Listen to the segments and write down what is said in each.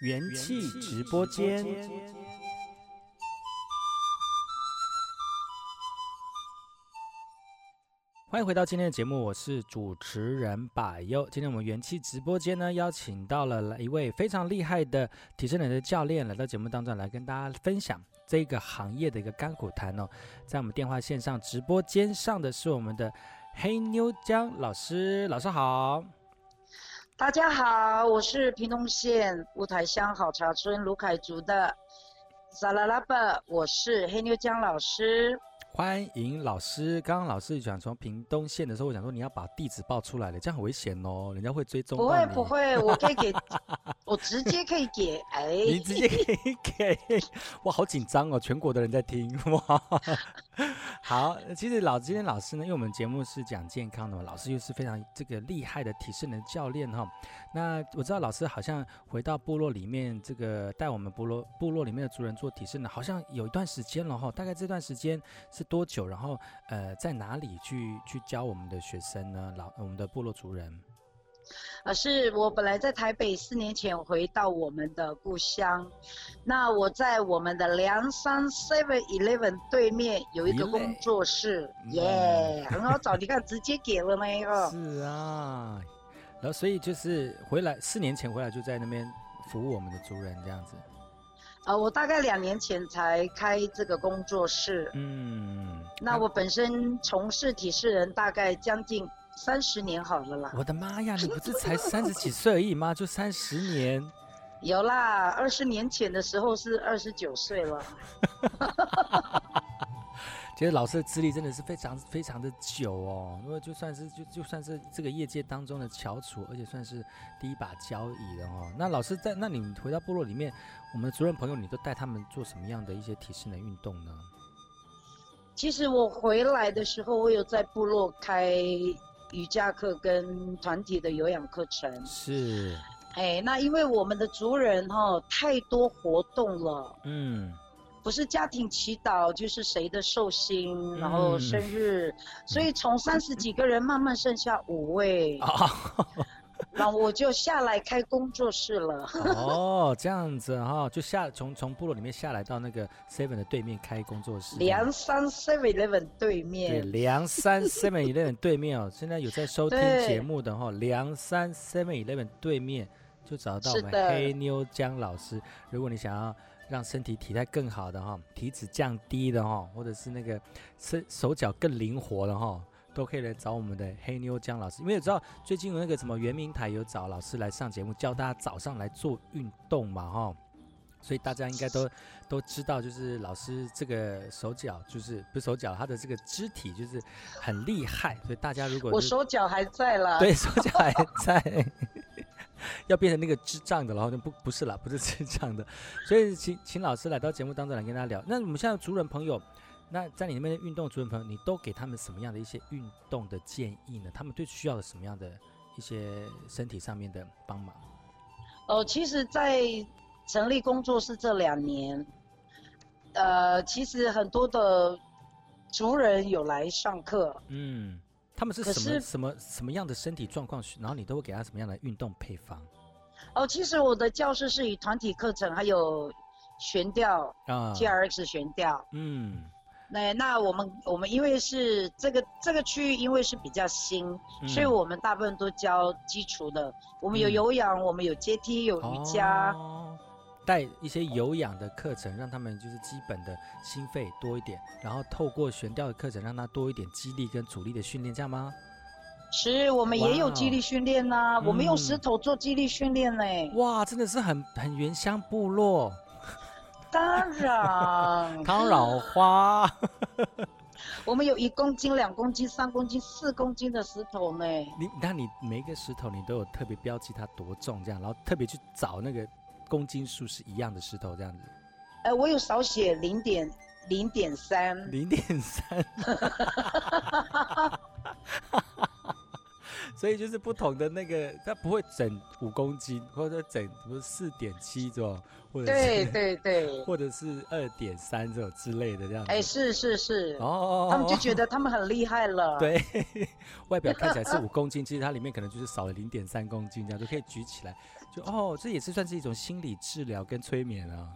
元气直播间，欢迎回到今天的节目，我是主持人百优。今天我们元气直播间呢，邀请到了一位非常厉害的体适能的教练来到节目当中，来跟大家分享这个行业的一个甘苦谈哦。在我们电话线上直播间上的是我们的黑妞江老师，老师好。大家好，我是屏东县雾台乡好茶村卢凯族的萨拉拉巴，我是黑妞江老师。欢迎老师。刚刚老师讲从屏东县的时候，我想说你要把地址报出来了，这样很危险哦，人家会追踪。不会不会，我可以给，我直接可以给。哎，你直接可以给，哇，好紧张哦，全国的人在听哇。好，其实老今天老师呢，因为我们节目是讲健康的嘛，老师又是非常这个厉害的体适能教练哈。那我知道老师好像回到部落里面，这个带我们部落部落里面的族人做体适能，好像有一段时间了哈。大概这段时间是多久？然后呃，在哪里去去教我们的学生呢？老我们的部落族人。呃，是我本来在台北，四年前回到我们的故乡。那我在我们的梁山 Seven Eleven 对面有一个工作室，耶，很好找。你看，直接给了那个。是啊，然后所以就是回来四年前回来就在那边服务我们的族人这样子。呃，我大概两年前才开这个工作室。嗯。那我本身从事体适人大概将近。三十年好了啦！我的妈呀，你不是才三十几岁而已吗？就三十年？有啦，二十年前的时候是二十九岁了。其实老师的资历真的是非常非常的久哦，因为就算是就就算是这个业界当中的翘楚，而且算是第一把交椅的哦。那老师在，那你回到部落里面，我们的族人朋友，你都带他们做什么样的一些体适能运动呢？其实我回来的时候，我有在部落开。瑜伽课跟团体的有氧课程。是，哎，那因为我们的族人哈、哦、太多活动了，嗯，不是家庭祈祷就是谁的寿星、嗯，然后生日，所以从三十几个人慢慢剩下五位。我就下来开工作室了。哦，这样子哈、哦，就下从从部落里面下来到那个 Seven 的对面开工作室。梁山 Seven Eleven 对面。对，梁山 Seven Eleven 对面哦，现在有在收听节目的哈，梁山 Seven Eleven 对面就找到我们黑妞江老师。如果你想要让身体体态更好的哈，体脂降低的哈，或者是那个身手脚更灵活的哈。都可以来找我们的黑妞江老师，因为我知道最近有那个什么圆明台有找老师来上节目，教大家早上来做运动嘛，哈，所以大家应该都都知道，就是老师这个手脚就是不是手脚，他的这个肢体就是很厉害，所以大家如果我手脚还在了，对手脚还在，要变成那个智障的，然后就不不是了，不是智障的，所以请请老师来到节目当中来跟大家聊。那我们现在族人朋友。那在你那边的运动主人朋友，你都给他们什么样的一些运动的建议呢？他们最需要的什么样的一些身体上面的帮忙？哦，其实，在成立工作室这两年，呃，其实很多的族人有来上课。嗯，他们是什么什么什么样的身体状况？然后你都会给他什么样的运动配方？哦，其实我的教室是以团体课程，还有悬吊啊，TRX 悬吊。嗯。那那我们我们因为是这个这个区域，因为是比较新，嗯，所以我们大部分都教基础的。我们有有氧，嗯，我们有阶梯，有瑜伽，哦，带一些有氧的课程，让他们就是基本的心肺多一点，然后透过悬吊的课程，让他多一点肌力跟阻力的训练，这样吗？是，我们也有肌力训练呐，我们用石头做肌力训练呢。哇，真的是很很原乡部落。当然，康老花。我们有一公斤、两公斤、三公斤、四公斤的石头呢。你，那你每一个石头你都有特别标记它多重，这样，然。后特别去找那个公斤数是一样的石头，这样子。呃，我有少写零点零点三。零点三。所以就是不同的那个，它不会整五公斤，或者整不是四点七这种，或者对对对，或者是二点三这种之类的这样子。哎，是是是，哦，他们就觉得他们很厉害了。对，外表看起来是五公斤，其实它里面可能就是少了零点三公斤，这样就可以举起来。就哦，这也是算是一种心理治疗跟催眠啊。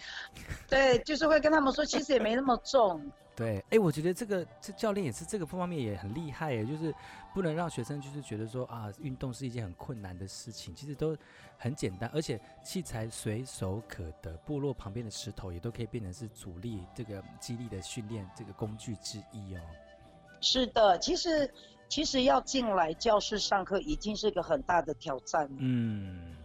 对，就是会跟他们说，其实也没那么重。对，哎，我觉得这个这教练也是这个方面也很厉害耶，就是不能让学生就是觉得说啊，运动是一件很困难的事情，其实都很简单，而且器材随手可得，部落旁边的石头也都可以变成是主力这个激励的训练这个工具之一哦。是的，其实其实要进来教室上课已经是一个很大的挑战。嗯。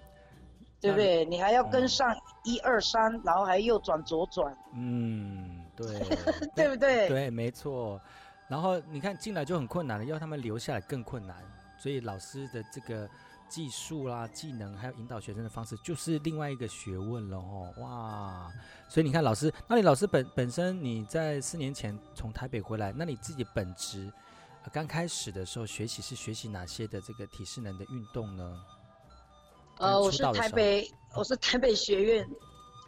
对不对？你还要跟上一二三，然后还右转左转。嗯，对，对不对？对，没错。然后你看进来就很困难了，要他们留下来更困难。所以老师的这个技术啦、技能，还有引导学生的方式，就是另外一个学问了哦。哇！所以你看，老师，那你老师本本身你在四年前从台北回来，那你自己本职刚开始的时候学习是学习哪些的这个体适能的运动呢？呃，我是台北，我是台北学院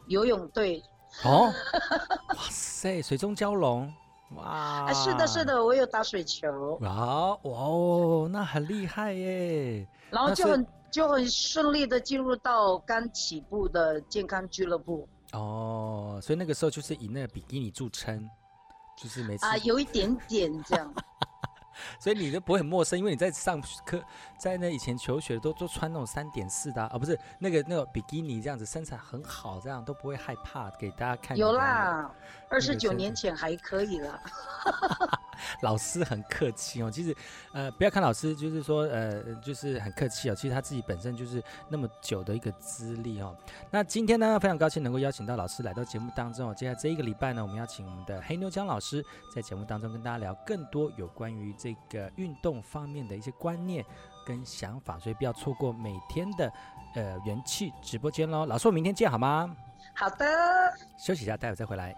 游泳队。哦，哇塞，水中蛟龙，哇！啊，是的，是的，我有打水球。哇，哇哦，那很厉害耶。然后就很就很顺利的进入到刚起步的健康俱乐部。哦，所以那个时候就是以那个比基尼著称，就是每次啊，有一点点这样。所以你都不会很陌生，因为你在上课，在那以前求学都都穿那种三点四的啊，哦、不是那个那个比基尼这样子，身材很好，这样都不会害怕给大家看。有啦，二十九年前还可以了。老师很客气哦，其实，呃，不要看老师，就是说，呃，就是很客气哦。其实他自己本身就是那么久的一个资历哦。那今天呢，非常高兴能够邀请到老师来到节目当中哦。接下来这一个礼拜呢，我们要请我们的黑妞江老师在节目当中跟大家聊更多有关于这个运动方面的一些观念跟想法，所以不要错过每天的呃元气直播间喽。老师，我明天见好吗？好的。休息一下，待会再回来。